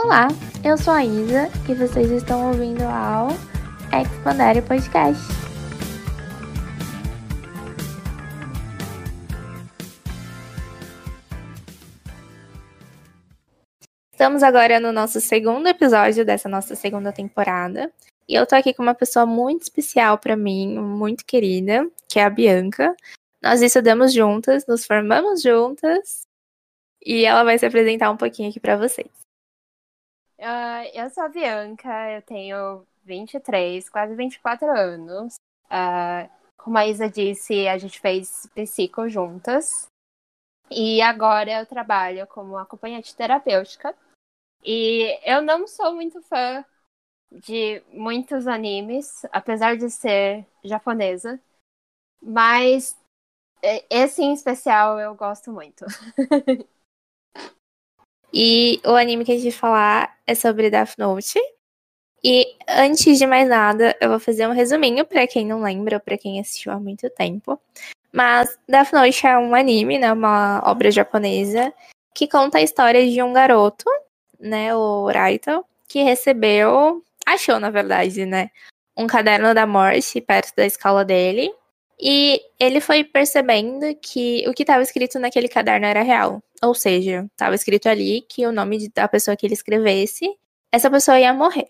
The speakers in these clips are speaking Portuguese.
Olá, eu sou a Isa e vocês estão ouvindo ao Expandere Podcast. Estamos agora no nosso segundo episódio dessa nossa segunda temporada. E eu tô aqui com uma pessoa muito especial para mim, muito querida, que é a Bianca. Nós estudamos juntas, nos formamos juntas, e ela vai se apresentar um pouquinho aqui para vocês. Uh, eu sou a Bianca, eu tenho 23, quase 24 anos. Uh, como a Isa disse, a gente fez psico juntas. E agora eu trabalho como acompanhante terapêutica. E eu não sou muito fã de muitos animes, apesar de ser japonesa. Mas esse em especial eu gosto muito. e o anime que a gente vai falar é sobre Death Note. E antes de mais nada, eu vou fazer um resuminho para quem não lembra ou para quem assistiu há muito tempo. Mas Death Note é um anime, né, uma obra japonesa que conta a história de um garoto, né, o Raito, que recebeu, achou na verdade, né, um caderno da morte perto da escola dele e ele foi percebendo que o que estava escrito naquele caderno era real. Ou seja, estava escrito ali que o nome da pessoa que ele escrevesse, essa pessoa ia morrer.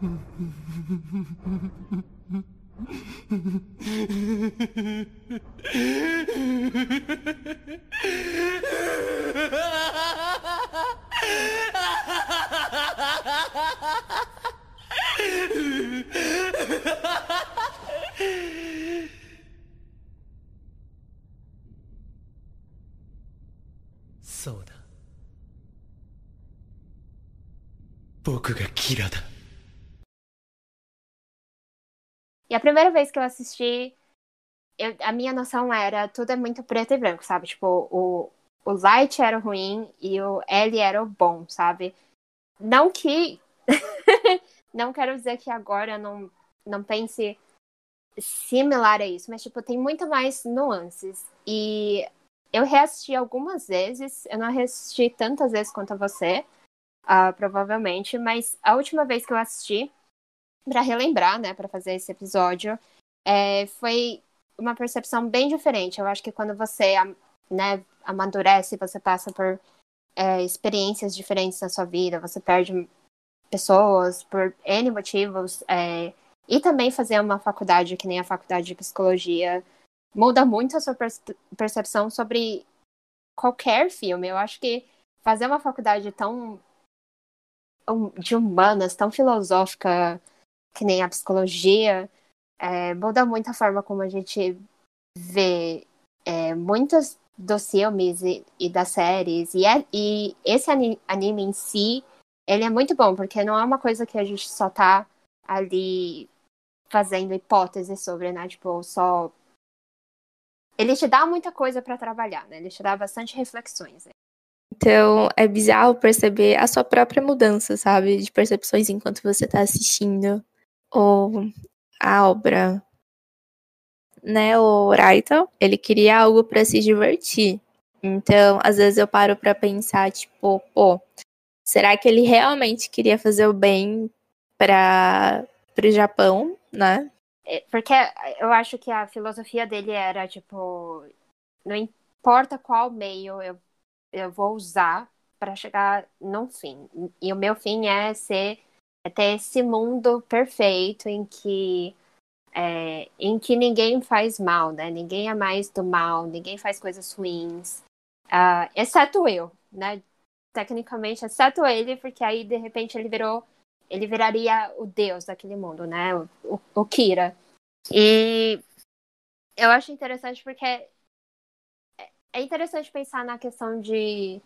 E a primeira vez que eu assisti, eu, a minha noção era tudo é muito preto e branco, sabe? Tipo, o, o Light era ruim e o L era o bom, sabe? Não que. não quero dizer que agora não, não pense similar a isso, mas, tipo, tem muito mais nuances. E eu reassisti algumas vezes, eu não reassisti tantas vezes quanto você, uh, provavelmente, mas a última vez que eu assisti, para relembrar, né, para fazer esse episódio, é, foi uma percepção bem diferente. Eu acho que quando você, né, amadurece, você passa por é, experiências diferentes na sua vida, você perde pessoas por N motivos, é, e também fazer uma faculdade que nem a faculdade de psicologia muda muito a sua percepção sobre qualquer filme. Eu acho que fazer uma faculdade tão de humanas, tão filosófica que nem a psicologia, é, muda muito a forma como a gente vê é, muitos dos filmes e, e das séries. E, é, e esse anime em si, ele é muito bom, porque não é uma coisa que a gente só tá ali fazendo hipóteses sobre, né? Tipo, só. Ele te dá muita coisa para trabalhar, né? Ele te dá bastante reflexões. Né? Então, é bizarro perceber a sua própria mudança, sabe? De percepções enquanto você tá assistindo ou a obra né, o Raito, ele queria algo para se divertir. Então, às vezes eu paro para pensar, tipo, pô, será que ele realmente queria fazer o bem para o Japão, né? É, porque eu acho que a filosofia dele era, tipo, não importa qual meio eu, eu vou usar para chegar no fim. E o meu fim é ser é ter esse mundo perfeito em que é, em que ninguém faz mal, né? Ninguém é mais do mal, ninguém faz coisas ruins, uh, exceto eu, né? Tecnicamente, exceto ele, porque aí de repente ele virou, ele viraria o deus daquele mundo, né? O, o, o Kira. E eu acho interessante porque é, é interessante pensar na questão de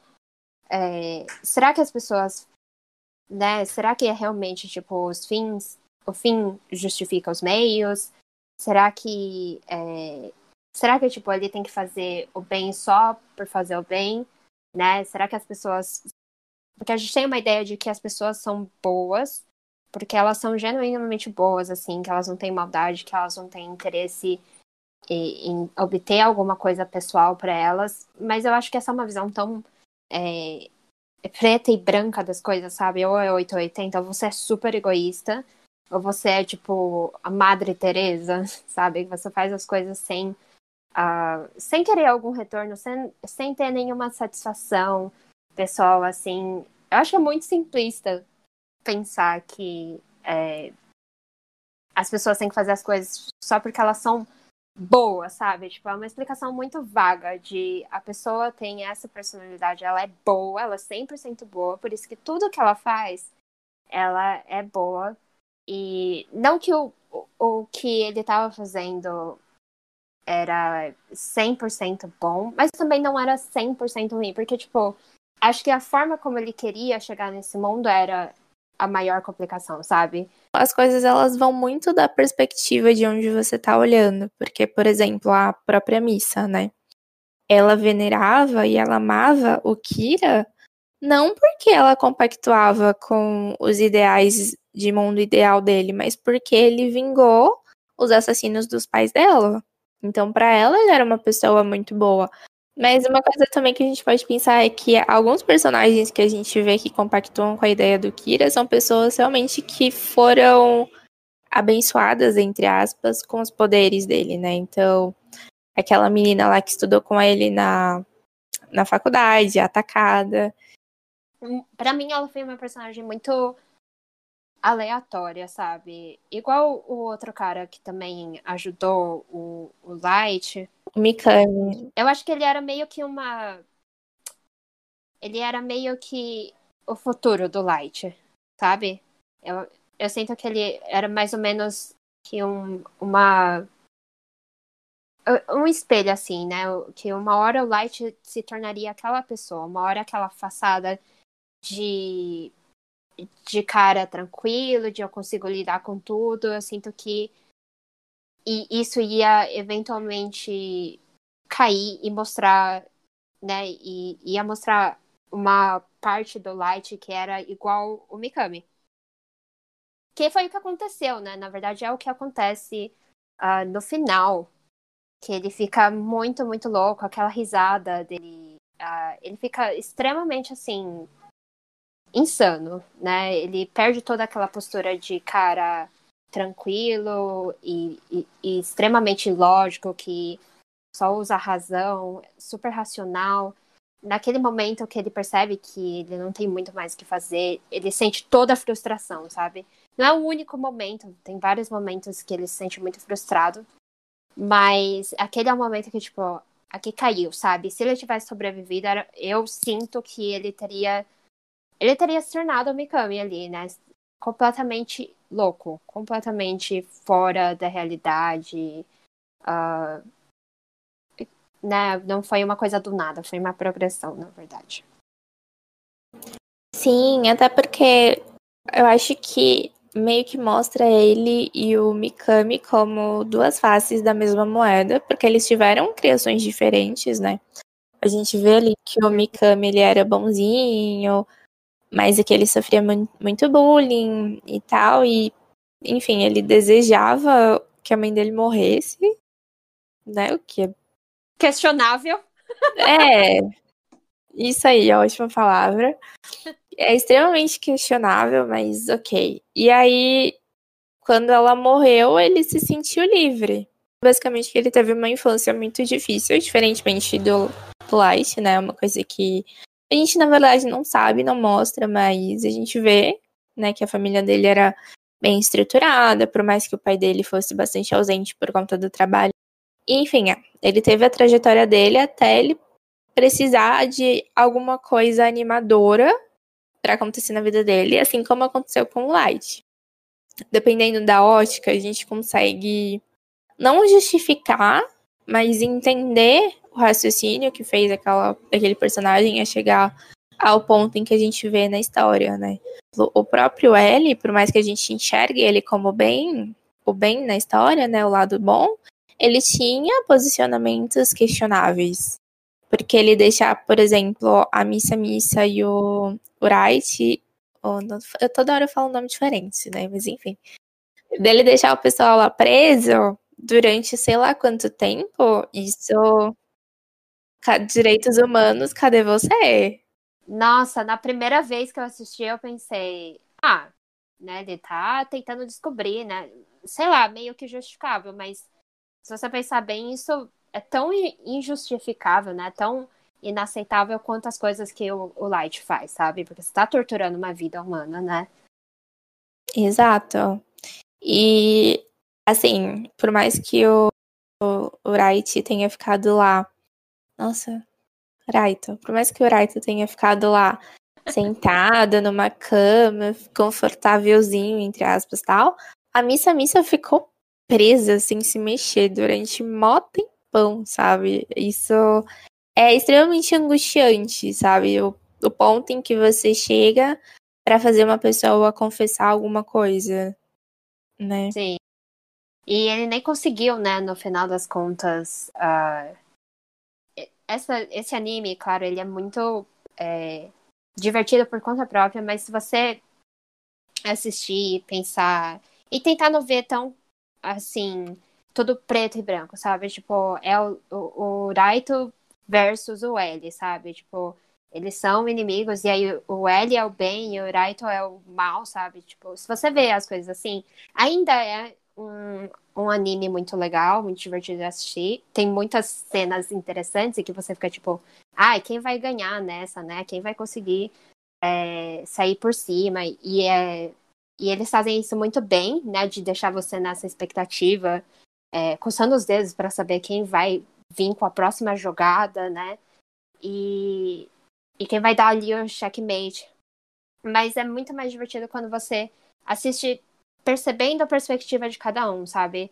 é, será que as pessoas, né? Será que é realmente tipo os fins o fim justifica os meios? Será que é, será que tipo ele tem que fazer o bem só por fazer o bem, né? Será que as pessoas porque a gente tem uma ideia de que as pessoas são boas porque elas são genuinamente boas assim, que elas não têm maldade, que elas não têm interesse em obter alguma coisa pessoal para elas, mas eu acho que essa é uma visão tão é, preta e branca das coisas, sabe? Ou é 880, ou você é super egoísta, ou você é tipo a Madre Teresa, sabe? Você faz as coisas sem, uh, sem querer algum retorno, sem, sem ter nenhuma satisfação pessoal, assim. Eu acho que é muito simplista pensar que é, as pessoas têm que fazer as coisas só porque elas são boa, sabe? Tipo, é uma explicação muito vaga de a pessoa tem essa personalidade, ela é boa, ela é 100% boa, por isso que tudo que ela faz, ela é boa. E não que o, o, que ele estava fazendo era 100% bom, mas também não era 100% ruim, porque, tipo, acho que a forma como ele queria chegar nesse mundo era a maior complicação, sabe? As coisas elas vão muito da perspectiva de onde você tá olhando, porque por exemplo, a própria missa, né? Ela venerava e ela amava o Kira não porque ela compactuava com os ideais de mundo ideal dele, mas porque ele vingou os assassinos dos pais dela. Então, para ela, ele era uma pessoa muito boa. Mas uma coisa também que a gente pode pensar é que alguns personagens que a gente vê que compactuam com a ideia do Kira são pessoas realmente que foram abençoadas, entre aspas, com os poderes dele, né? Então, aquela menina lá que estudou com ele na, na faculdade, atacada. Para mim, ela foi uma personagem muito aleatória, sabe? Igual o outro cara que também ajudou o, o Light. O Mikami. Eu acho que ele era meio que uma. Ele era meio que o futuro do Light, sabe? Eu, eu sinto que ele era mais ou menos que um, uma. Um espelho, assim, né? Que uma hora o Light se tornaria aquela pessoa, uma hora aquela façada de de cara tranquilo, de eu consigo lidar com tudo. Eu sinto que e isso ia eventualmente cair e mostrar, né? E ia mostrar uma parte do Light que era igual o Mikami. Que foi o que aconteceu, né? Na verdade, é o que acontece uh, no final. Que ele fica muito, muito louco, aquela risada dele. Uh, ele fica extremamente assim insano, né? Ele perde toda aquela postura de cara tranquilo e, e, e extremamente lógico, que só usa a razão, super racional. Naquele momento que ele percebe que ele não tem muito mais o que fazer, ele sente toda a frustração, sabe? Não é o único momento, tem vários momentos que ele se sente muito frustrado, mas aquele é o momento que, tipo, aqui caiu, sabe? Se ele tivesse sobrevivido, eu sinto que ele teria ele teria se tornado o Mikami ali, né? Completamente louco, completamente fora da realidade. Uh, né? Não foi uma coisa do nada, foi uma progressão, na verdade. Sim, até porque eu acho que meio que mostra ele e o Mikami como duas faces da mesma moeda, porque eles tiveram criações diferentes, né? A gente vê ali que o Mikami ele era bonzinho, mas é que ele sofria muito bullying e tal, e enfim, ele desejava que a mãe dele morresse, né? O que é questionável. É, isso aí, a ótima palavra. É extremamente questionável, mas ok. E aí, quando ela morreu, ele se sentiu livre. Basicamente, ele teve uma infância muito difícil, diferentemente do Light, né? Uma coisa que a gente, na verdade, não sabe, não mostra, mas a gente vê, né, que a família dele era bem estruturada, por mais que o pai dele fosse bastante ausente por conta do trabalho. enfim, é, ele teve a trajetória dele até ele precisar de alguma coisa animadora para acontecer na vida dele, assim como aconteceu com o Light. Dependendo da ótica, a gente consegue não justificar, mas entender o raciocínio que fez aquela, aquele personagem a chegar ao ponto em que a gente vê na história, né? O próprio L, por mais que a gente enxergue ele como bem, o bem na história, né, o lado bom, ele tinha posicionamentos questionáveis. Porque ele deixa, por exemplo, a Missa Missa e o Wright, eu toda hora eu falo um nome diferente, né? Mas enfim. Dele deixar o pessoal lá preso durante sei lá quanto tempo, isso. Direitos humanos, cadê você? Nossa, na primeira vez que eu assisti, eu pensei, ah, né, ele tá tentando descobrir, né? Sei lá, meio que justificável, mas se você pensar bem, isso é tão injustificável, né? Tão inaceitável quanto as coisas que o, o Light faz, sabe? Porque você tá torturando uma vida humana, né? Exato. E, assim, por mais que o, o, o Wright tenha ficado lá. Nossa, Raito. Por mais que o Raito tenha ficado lá sentado numa cama, confortávelzinho, entre aspas, tal, a Missa Missa ficou presa, sem se mexer, durante mó tempão, sabe? Isso é extremamente angustiante, sabe? O, o ponto em que você chega para fazer uma pessoa confessar alguma coisa, né? Sim. E ele nem conseguiu, né, no final das contas. Uh, essa, esse anime, claro, ele é muito é, divertido por conta própria, mas se você assistir, pensar e tentar não ver tão assim, tudo preto e branco, sabe? Tipo, é o, o, o Raito versus o L, sabe? Tipo, eles são inimigos, e aí o L é o bem e o Raito é o mal, sabe? Tipo, se você vê as coisas assim, ainda é um, um anime muito legal, muito divertido de assistir. Tem muitas cenas interessantes e que você fica tipo, ai, ah, quem vai ganhar nessa, né? Quem vai conseguir é, sair por cima? E, é, e eles fazem isso muito bem, né? De deixar você nessa expectativa, é, coçando os dedos para saber quem vai vir com a próxima jogada, né? E, e quem vai dar ali o checkmate. Mas é muito mais divertido quando você assiste percebendo a perspectiva de cada um, sabe?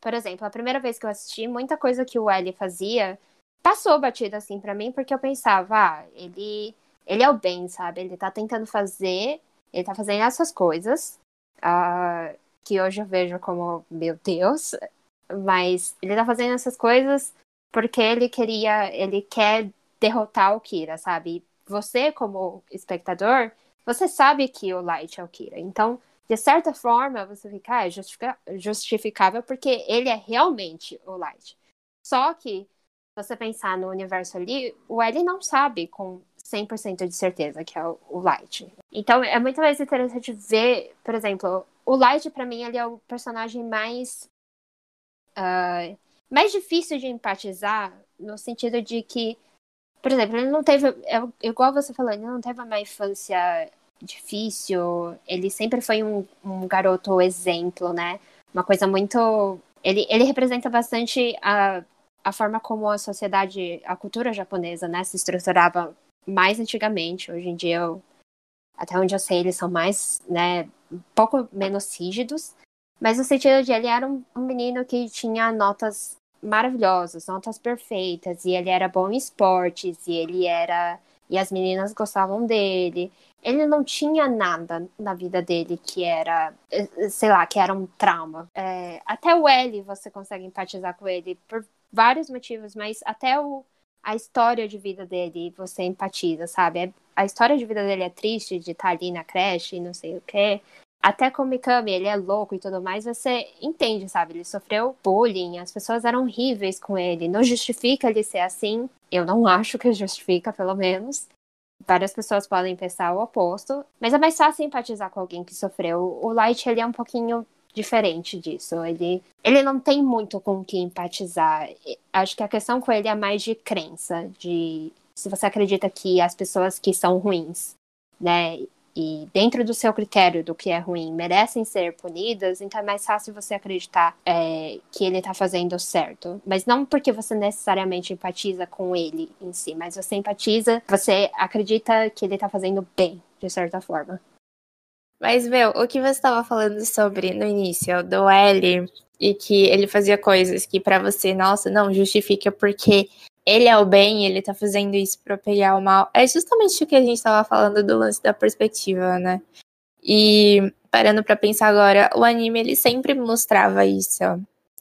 Por exemplo, a primeira vez que eu assisti, muita coisa que o L fazia passou batida assim para mim, porque eu pensava, ah, ele, ele é o bem, sabe? Ele tá tentando fazer, ele tá fazendo essas coisas, uh, que hoje eu vejo como, meu Deus, mas ele tá fazendo essas coisas porque ele queria, ele quer derrotar o Kira, sabe? Você, como espectador, você sabe que o Light é o Kira. Então, de certa forma, você fica, ah, é justificável porque ele é realmente o Light. Só que, se você pensar no universo ali, o L não sabe com 100% de certeza que é o, Light. Então, é muito mais interessante ver, por exemplo, o Light, para mim, ele é o personagem mais. Uh, mais difícil de empatizar, no sentido de que, por exemplo, ele não teve. É, igual você falou, ele não teve uma infância difícil. Ele sempre foi um, um garoto exemplo, né? Uma coisa muito. Ele, ele representa bastante a, a forma como a sociedade, a cultura japonesa, né, se estruturava mais antigamente. Hoje em dia, eu, até onde eu sei, eles são mais, né, um pouco menos rígidos. Mas no sentido de ele era um, um menino que tinha notas maravilhosas, notas perfeitas, e ele era bom em esportes, e ele era. E as meninas gostavam dele ele não tinha nada na vida dele que era, sei lá, que era um trauma. É, até o L você consegue empatizar com ele por vários motivos, mas até o, a história de vida dele você empatiza, sabe? É, a história de vida dele é triste, de estar ali na creche e não sei o quê. Até com o Mikami, ele é louco e tudo mais, você entende, sabe? Ele sofreu bullying, as pessoas eram horríveis com ele. Não justifica ele ser assim. Eu não acho que justifica, pelo menos. Várias pessoas podem pensar o oposto, mas é mais fácil empatizar com alguém que sofreu. O Light, ele é um pouquinho diferente disso. Ele, ele não tem muito com o que empatizar. Acho que a questão com ele é mais de crença, de se você acredita que as pessoas que são ruins, né, e dentro do seu critério do que é ruim merecem ser punidas, então é mais fácil você acreditar é, que ele tá fazendo certo. Mas não porque você necessariamente empatiza com ele em si, mas você empatiza, você acredita que ele tá fazendo bem, de certa forma. Mas, meu, o que você estava falando sobre no início, do L, e que ele fazia coisas que para você, nossa, não justifica porque ele é o bem, ele tá fazendo isso pra pegar o mal. É justamente o que a gente tava falando do lance da perspectiva, né? E parando para pensar agora, o anime ele sempre mostrava isso,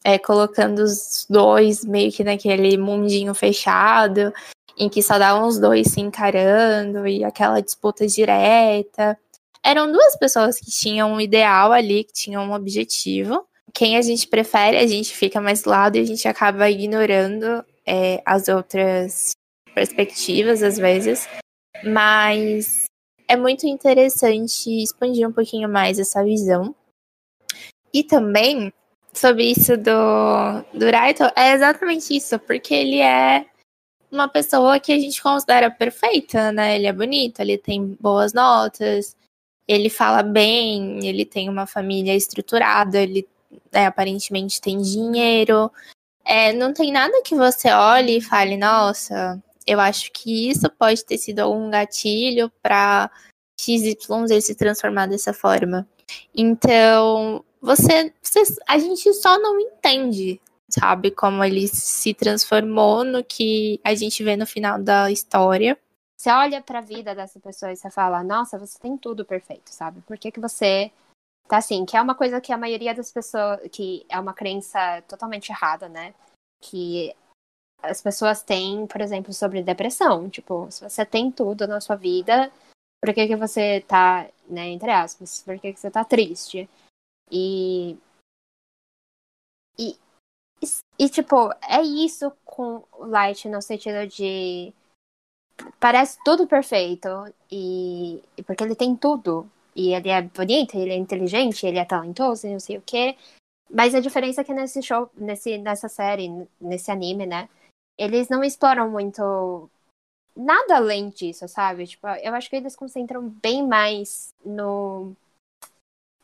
é, colocando os dois meio que naquele mundinho fechado, em que só davam os dois se encarando e aquela disputa direta. Eram duas pessoas que tinham um ideal ali, que tinham um objetivo, quem a gente prefere, a gente fica mais do lado e a gente acaba ignorando é, as outras perspectivas, às vezes. Mas é muito interessante expandir um pouquinho mais essa visão. E também, sobre isso do, do Raito, é exatamente isso, porque ele é uma pessoa que a gente considera perfeita, né? Ele é bonito, ele tem boas notas, ele fala bem, ele tem uma família estruturada, ele né, aparentemente tem dinheiro. É, não tem nada que você olhe e fale, nossa, eu acho que isso pode ter sido algum gatilho para XYZ se transformar dessa forma. Então, você, você, a gente só não entende, sabe, como ele se transformou no que a gente vê no final da história. Você olha para a vida dessa pessoa e você fala: "Nossa, você tem tudo perfeito", sabe? Por que que você tá assim? Que é uma coisa que a maioria das pessoas que é uma crença totalmente errada, né? Que as pessoas têm, por exemplo, sobre depressão, tipo, se você tem tudo na sua vida, por que que você tá, né, entre aspas, por que que você tá triste? E e, e, tipo, é isso com o Light no sentido de parece tudo perfeito e, e porque ele tem tudo e ele é bonito, ele é inteligente, ele é talentoso não sei o quê. Mas a diferença é que nesse show, nesse, nessa série, nesse anime, né? Eles não exploram muito nada além disso, sabe? Tipo, eu acho que eles concentram bem mais no,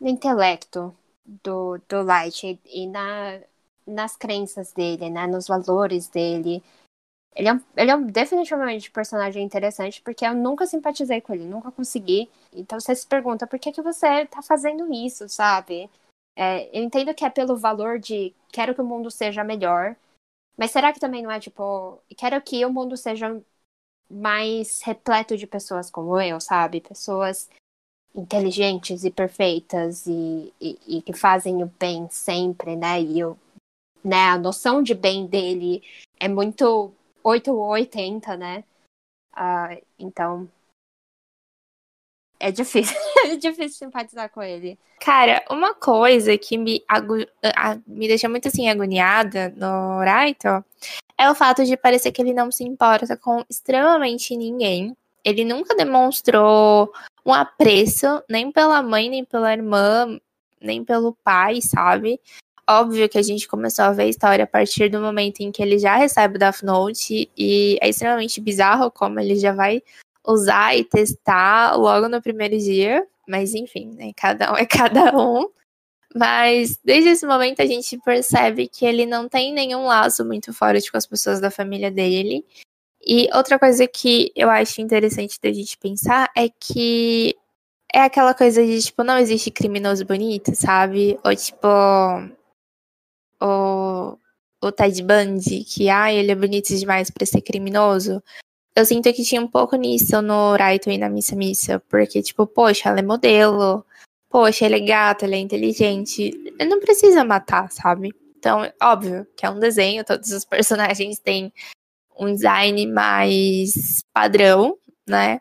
no intelecto do, do Light e, e na, nas crenças dele, né? Nos valores dele. Ele é, ele é definitivamente um personagem interessante, porque eu nunca simpatizei com ele, nunca consegui. Então você se pergunta por que, que você tá fazendo isso, sabe? É, eu entendo que é pelo valor de quero que o mundo seja melhor, mas será que também não é tipo, quero que o mundo seja mais repleto de pessoas como eu, sabe? Pessoas inteligentes e perfeitas e, e, e que fazem o bem sempre, né? E eu, né, a noção de bem dele é muito 8 ou 80, né? Uh, então. É difícil. é difícil simpatizar com ele. Cara, uma coisa que me, agu... me deixa muito assim agoniada no Raito é o fato de parecer que ele não se importa com extremamente ninguém. Ele nunca demonstrou um apreço, nem pela mãe, nem pela irmã, nem pelo pai, sabe? Óbvio que a gente começou a ver a história a partir do momento em que ele já recebe o Death Note e é extremamente bizarro como ele já vai usar e testar logo no primeiro dia. Mas enfim, né? Cada um é cada um. Mas desde esse momento a gente percebe que ele não tem nenhum laço muito forte com as pessoas da família dele. E outra coisa que eu acho interessante da gente pensar é que é aquela coisa de, tipo, não existe criminoso bonito, sabe? Ou, tipo, o, o Ted Bundy, que ah, ele é bonito demais para ser criminoso. Eu sinto que tinha um pouco nisso no Raito e na Missa Missa, porque, tipo, poxa, ela é modelo, poxa, ele é gato, ele é inteligente, ele não precisa matar, sabe? Então, óbvio que é um desenho, todos os personagens têm um design mais padrão, né?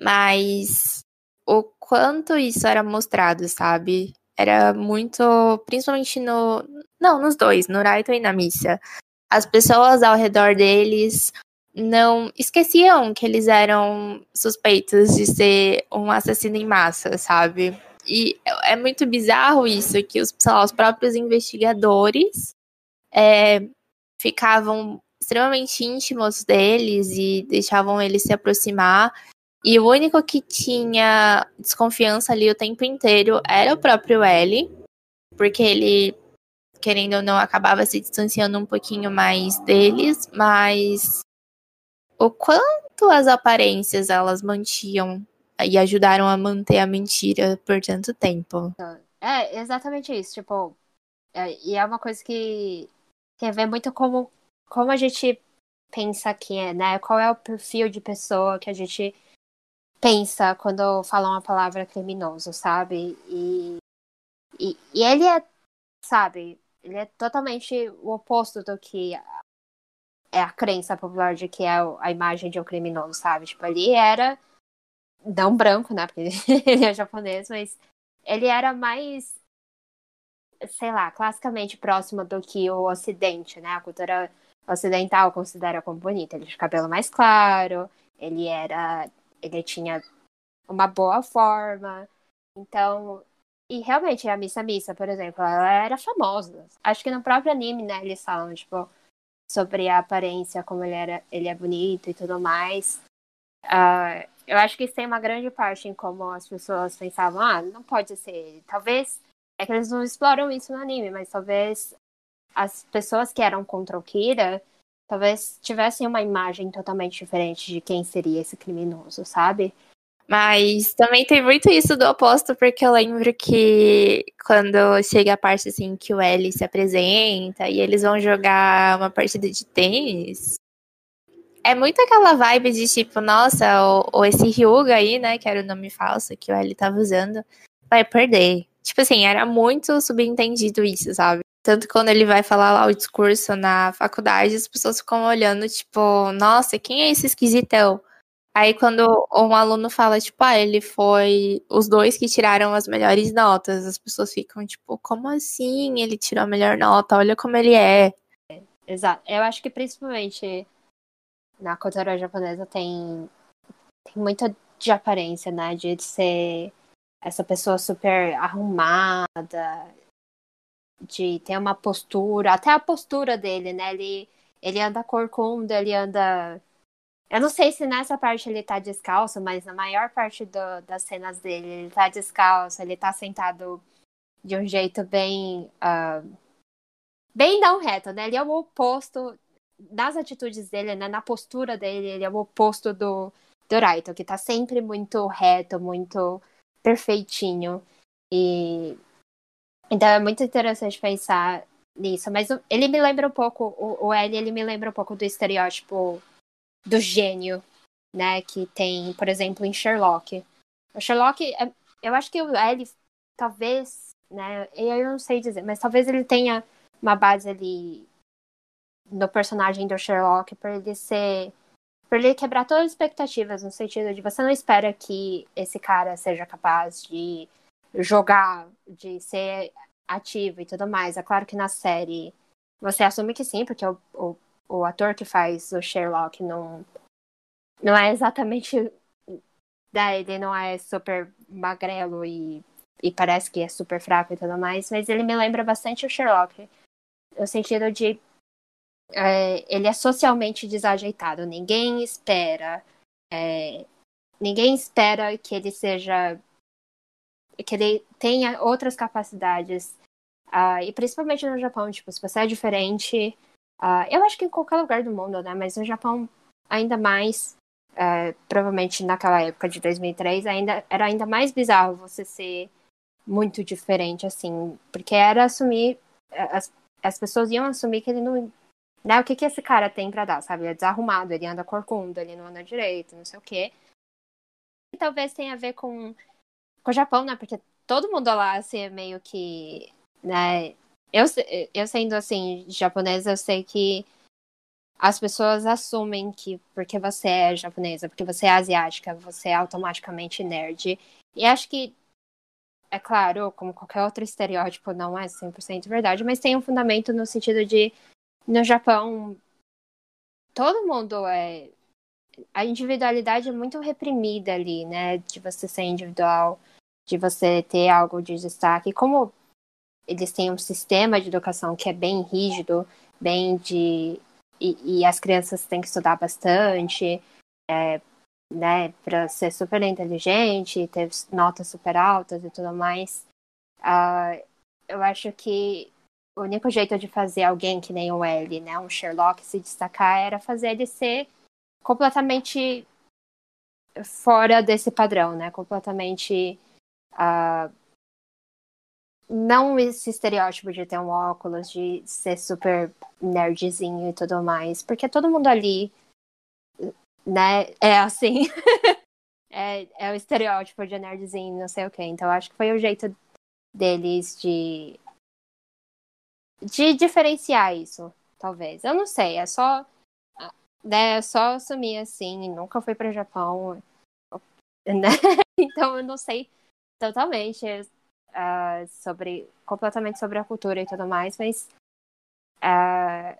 Mas o quanto isso era mostrado, sabe? Era muito, principalmente no, não, nos dois, no Raito e na missa. As pessoas ao redor deles não esqueciam que eles eram suspeitos de ser um assassino em massa, sabe? E é muito bizarro isso, que os, lá, os próprios investigadores é, ficavam extremamente íntimos deles e deixavam eles se aproximar. E o único que tinha desconfiança ali o tempo inteiro era o próprio L, porque ele querendo ou não, acabava se distanciando um pouquinho mais deles, mas o quanto as aparências elas mantinham e ajudaram a manter a mentira por tanto tempo. É, exatamente isso, tipo, é, e é uma coisa que tem a ver muito como, como a gente pensa que é, né? Qual é o perfil de pessoa que a gente pensa quando fala uma palavra criminoso, sabe? E, e, e ele é, sabe, ele é totalmente o oposto do que é a crença popular de que é a imagem de um criminoso, sabe? Tipo, ele era não branco, né? Porque ele é japonês, mas ele era mais sei lá, classicamente próxima do que o Ocidente, né? A cultura ocidental considera como bonita. Ele tinha cabelo mais claro, ele era. ele tinha uma boa forma. Então. E realmente, a Missa Missa, por exemplo, ela era famosa. Acho que no próprio anime, né, eles falam, tipo, sobre a aparência, como ele era, ele é bonito e tudo mais. Uh, eu acho que isso tem uma grande parte em como as pessoas pensavam, ah, não pode ser ele. Talvez é que eles não exploram isso no anime, mas talvez as pessoas que eram contra o Kira talvez tivessem uma imagem totalmente diferente de quem seria esse criminoso, sabe? Mas também tem muito isso do oposto, porque eu lembro que quando chega a parte assim que o L se apresenta e eles vão jogar uma partida de tênis, é muito aquela vibe de tipo, nossa, ou, ou esse Ryuga aí, né, que era o nome falso que o L tava usando, vai perder. Tipo assim, era muito subentendido isso, sabe? Tanto quando ele vai falar lá o discurso na faculdade, as pessoas ficam olhando, tipo, nossa, quem é esse esquisitão? Aí quando um aluno fala, tipo, ah, ele foi os dois que tiraram as melhores notas, as pessoas ficam, tipo, como assim? Ele tirou a melhor nota, olha como ele é. Exato. Eu acho que principalmente na cultura japonesa tem, tem muito de aparência, né? De ser essa pessoa super arrumada, de ter uma postura, até a postura dele, né? Ele, ele anda corcunda, ele anda. Eu não sei se nessa parte ele tá descalço, mas na maior parte do, das cenas dele ele tá descalço, ele tá sentado de um jeito bem. Uh, bem não reto, né? Ele é o oposto das atitudes dele, né? Na postura dele, ele é o oposto do, do Raito, que tá sempre muito reto, muito perfeitinho. E então é muito interessante pensar nisso. Mas ele me lembra um pouco, o, o L, ele me lembra um pouco do estereótipo do gênio, né? Que tem, por exemplo, em Sherlock. O Sherlock, é, eu acho que o L, talvez, né? Eu não sei dizer, mas talvez ele tenha uma base ali no personagem do Sherlock para ele ser para ele quebrar todas as expectativas, no sentido de você não espera que esse cara seja capaz de jogar, de ser ativo e tudo mais. É claro que na série você assume que sim, porque o, o, o ator que faz o Sherlock não, não é exatamente. Né, ele não é super magrelo e, e parece que é super fraco e tudo mais, mas ele me lembra bastante o Sherlock. No sentido de é, ele é socialmente desajeitado. Ninguém espera. É, ninguém espera que ele seja. que ele tenha outras capacidades. Uh, e principalmente no Japão, tipo, se você é diferente. Uh, eu acho que em qualquer lugar do mundo, né? Mas no Japão, ainda mais. Uh, provavelmente naquela época de 2003, ainda, era ainda mais bizarro você ser muito diferente, assim. Porque era assumir. As, as pessoas iam assumir que ele não né? O que, que esse cara tem para dar, sabe? Ele é desarrumado, ele anda corcunda, ele não anda direito, não sei o quê. E talvez tenha a ver com, com o Japão, né? Porque todo mundo lá, assim, é meio que, né? Eu, eu sendo, assim, japonesa, eu sei que as pessoas assumem que porque você é japonesa, porque você é asiática, você é automaticamente nerd. E acho que, é claro, como qualquer outro estereótipo, não é 100% verdade, mas tem um fundamento no sentido de no Japão, todo mundo é. A individualidade é muito reprimida ali, né? De você ser individual, de você ter algo de destaque. Como eles têm um sistema de educação que é bem rígido, bem de. E, e as crianças têm que estudar bastante, é, né? Para ser super inteligente, ter notas super altas e tudo mais. Uh, eu acho que o único jeito de fazer alguém que nem o L, né, um Sherlock se destacar era fazer ele ser completamente fora desse padrão, né? Completamente uh, não esse estereótipo de ter um óculos, de ser super nerdzinho e tudo mais, porque todo mundo ali, né, é assim. é, é o estereótipo de nerdzinho, não sei o quê. Então acho que foi o jeito deles de de diferenciar isso, talvez. Eu não sei, é só né, é só assumir assim, nunca fui para Japão, né? então eu não sei totalmente. Uh, sobre completamente sobre a cultura e tudo mais, mas uh,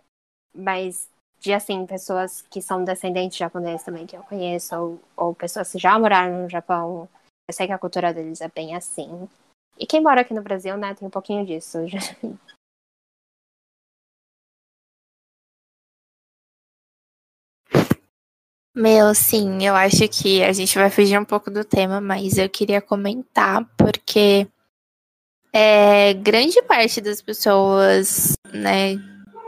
mas de assim pessoas que são descendentes de japoneses também que eu conheço ou, ou pessoas que já moraram no Japão, eu sei que a cultura deles é bem assim. E quem mora aqui no Brasil, né, tem um pouquinho disso. Meu, sim, eu acho que a gente vai fugir um pouco do tema, mas eu queria comentar porque é, grande parte das pessoas, né,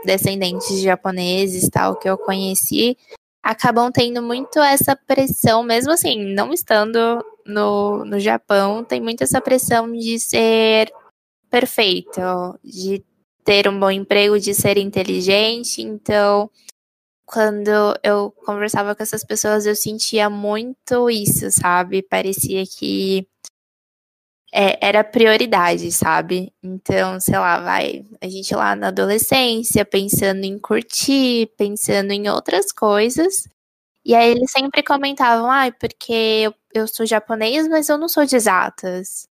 descendentes de japoneses tal que eu conheci, acabam tendo muito essa pressão, mesmo assim, não estando no, no Japão, tem muito essa pressão de ser perfeito, de ter um bom emprego, de ser inteligente, então quando eu conversava com essas pessoas, eu sentia muito isso, sabe? Parecia que é, era prioridade, sabe? Então, sei lá, vai, a gente lá na adolescência, pensando em curtir, pensando em outras coisas. E aí eles sempre comentavam, ai, ah, porque eu, eu sou japonês, mas eu não sou de exatas.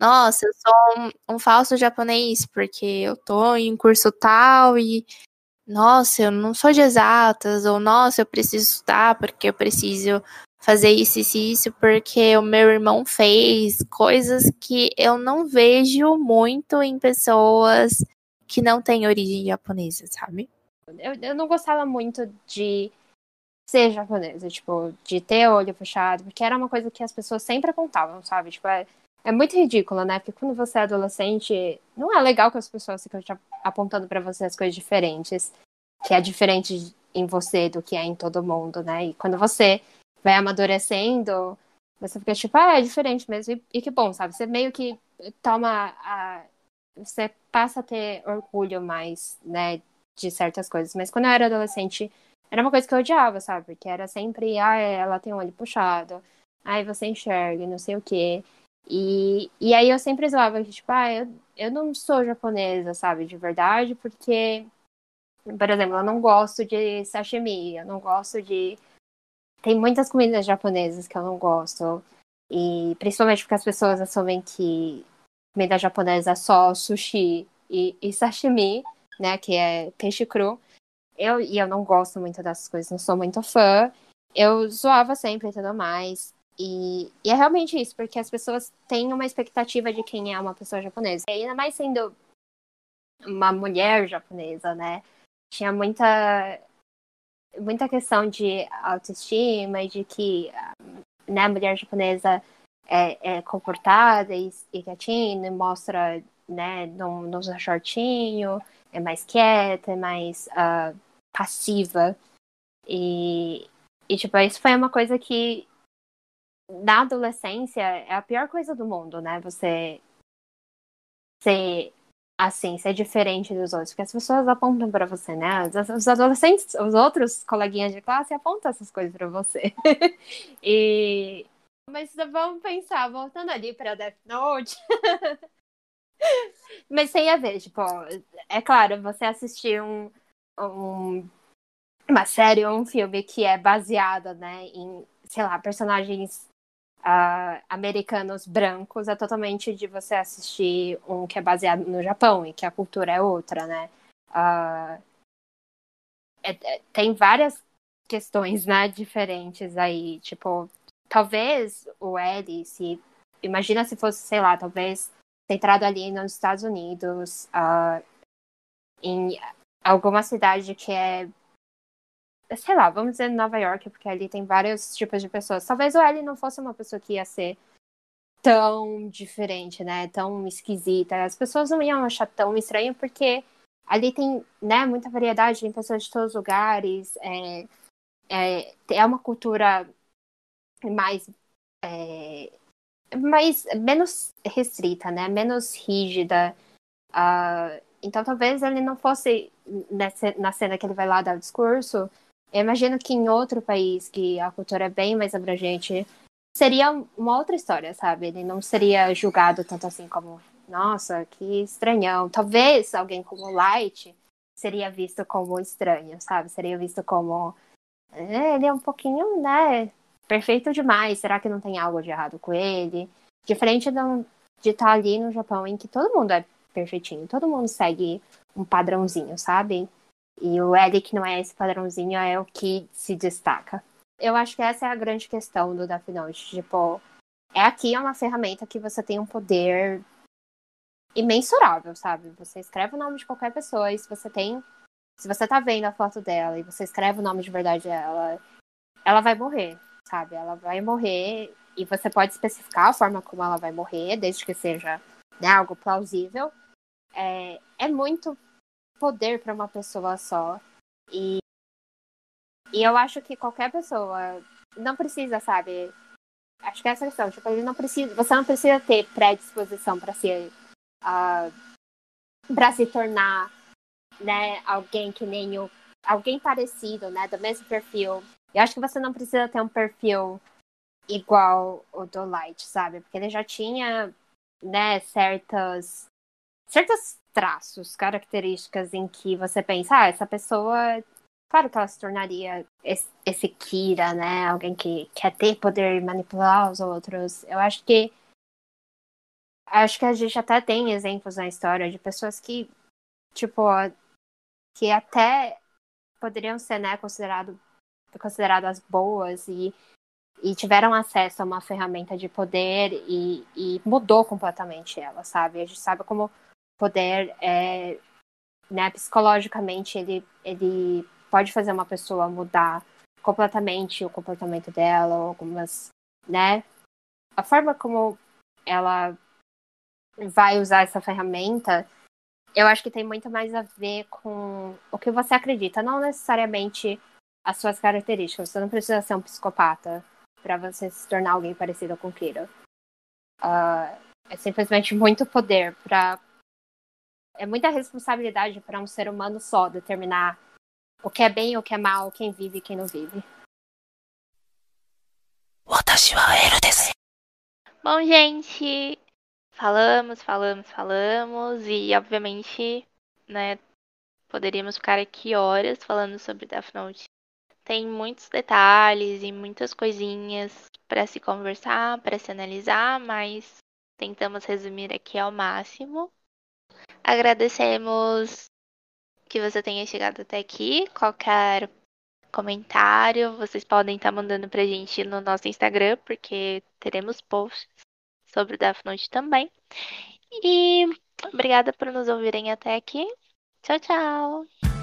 Nossa, eu sou um, um falso japonês, porque eu tô em curso tal e nossa, eu não sou de exatas, ou nossa, eu preciso estudar porque eu preciso fazer isso, isso, isso, porque o meu irmão fez coisas que eu não vejo muito em pessoas que não têm origem japonesa, sabe? Eu, eu não gostava muito de ser japonesa, tipo, de ter olho fechado, porque era uma coisa que as pessoas sempre apontavam, sabe? Tipo, é, é muito ridículo, né? Porque quando você é adolescente, não é legal que as pessoas ficam apontando para você as coisas diferentes, que é diferente em você do que é em todo mundo, né? E quando você vai amadurecendo, você fica tipo, ah, é diferente mesmo. E, e que bom, sabe? Você meio que toma a. Você passa a ter orgulho mais, né, de certas coisas. Mas quando eu era adolescente, era uma coisa que eu odiava, sabe? Porque era sempre, ah, ela tem o olho puxado, aí você enxerga, não sei o quê. E, e aí eu sempre zoava que, tipo, ah, eu, eu não sou japonesa, sabe, de verdade, porque, por exemplo, eu não gosto de sashimi, eu não gosto de. Tem muitas comidas japonesas que eu não gosto. E principalmente porque as pessoas assumem que comida japonesa é só sushi e, e sashimi, né? Que é peixe cru. Eu, e eu não gosto muito dessas coisas, não sou muito fã. Eu zoava sempre e tudo mais. E, e, é realmente isso, porque as pessoas têm uma expectativa de quem é uma pessoa japonesa. E ainda mais sendo uma mulher japonesa, né? Tinha muita, muita questão de autoestima e de que né, a mulher japonesa é, é comportada e, e quietinha, mostra, né, não, não usa shortinho, é mais quieta, é mais uh, passiva. E, e, tipo, isso foi uma coisa que na adolescência é a pior coisa do mundo, né? Você ser assim, ser diferente dos outros, porque as pessoas apontam para você, né? Os adolescentes, os outros coleguinhas de classe apontam essas coisas para você. e mas vamos pensar, voltando ali para Death Note. mas sem a ver, tipo, é claro, você assistir um, um uma série ou um filme que é baseada, né, em, sei lá, personagens uh, americanos brancos é totalmente de você assistir um que é baseado no Japão e que a cultura é outra, né? Uh, é, é, tem várias questões, né, diferentes aí, tipo, talvez o L, se imagina se fosse, sei lá, talvez centrado ali nos Estados Unidos, uh, em alguma cidade que é sei lá, vamos dizer Nova York, porque ali tem vários tipos de pessoas. Talvez o L não fosse uma pessoa que ia ser tão diferente, né? Tão esquisita. As pessoas não iam achar tão estranho, porque ali tem, né, muita variedade, tem pessoas de todos os lugares. É, é, é uma cultura mais. É, mais menos restrita, né? Menos rígida. Uh, então talvez ele não fosse nessa, na cena que ele vai lá dar o discurso, eu imagino que em outro país que a cultura é bem mais abrangente, seria uma outra história, sabe? Ele não seria julgado tanto assim como, nossa, que estranhão. Talvez alguém como Light seria visto como estranho, sabe? Seria visto como, é, ele é um pouquinho, né, perfeito demais. Será que não tem algo de errado com ele? Diferente de estar ali no Japão em que todo mundo é perfeitinho, todo mundo segue um padrãozinho, sabe? E o L que não é esse padrãozinho é o que se destaca. Eu acho que essa é a grande questão do Death Note. Tipo, é aqui é uma ferramenta que você tem um poder imensurável, sabe? Você escreve o nome de qualquer pessoa e se você tem. Se você tá vendo a foto dela e você escreve o nome de verdade dela, ela vai morrer, sabe? Ela vai morrer e você pode especificar a forma como ela vai morrer, desde que seja né, algo plausível. É, é muito poder para uma pessoa só. E, e eu acho que qualquer pessoa não precisa, sabe? Acho que é essa questão. Tipo, ele não precisa, você não precisa ter predisposição para ser. Uh, para se tornar né, alguém que nem o. alguém parecido, né? Do mesmo perfil. Eu acho que você não precisa ter um perfil igual o do Light, sabe? Porque ele já tinha, né, certas certos traços, características em que você pensa, ah, essa pessoa, claro que ela se tornaria esse, esse Kira, né? Alguém que quer ter poder manipular os outros. Eu acho que acho que a gente até tem exemplos na história de pessoas que, tipo, que até poderiam ser, né, considerado, consideradas boas e, e tiveram acesso a uma ferramenta de poder e, e mudou completamente ela, sabe? A gente sabe como poder é, né, psicologicamente ele, ele pode fazer uma pessoa mudar completamente o comportamento dela, algumas, né? A forma como ela vai usar essa ferramenta, eu acho que tem muito mais a ver com o que você acredita, não necessariamente as suas características. Você não precisa ser um psicopata para você se tornar alguém parecido com Kira. Uh, é simplesmente muito poder para é muita responsabilidade para um ser humano só determinar o que é bem o que é mal, quem vive e quem não vive. Bom, gente, falamos, falamos, falamos e obviamente, né, poderíamos ficar aqui horas falando sobre Death Note. Tem muitos detalhes e muitas coisinhas para se conversar, para se analisar, mas tentamos resumir aqui ao máximo. Agradecemos que você tenha chegado até aqui. Qualquer comentário, vocês podem estar tá mandando pra gente no nosso Instagram, porque teremos posts sobre o Death também. E obrigada por nos ouvirem até aqui. Tchau, tchau!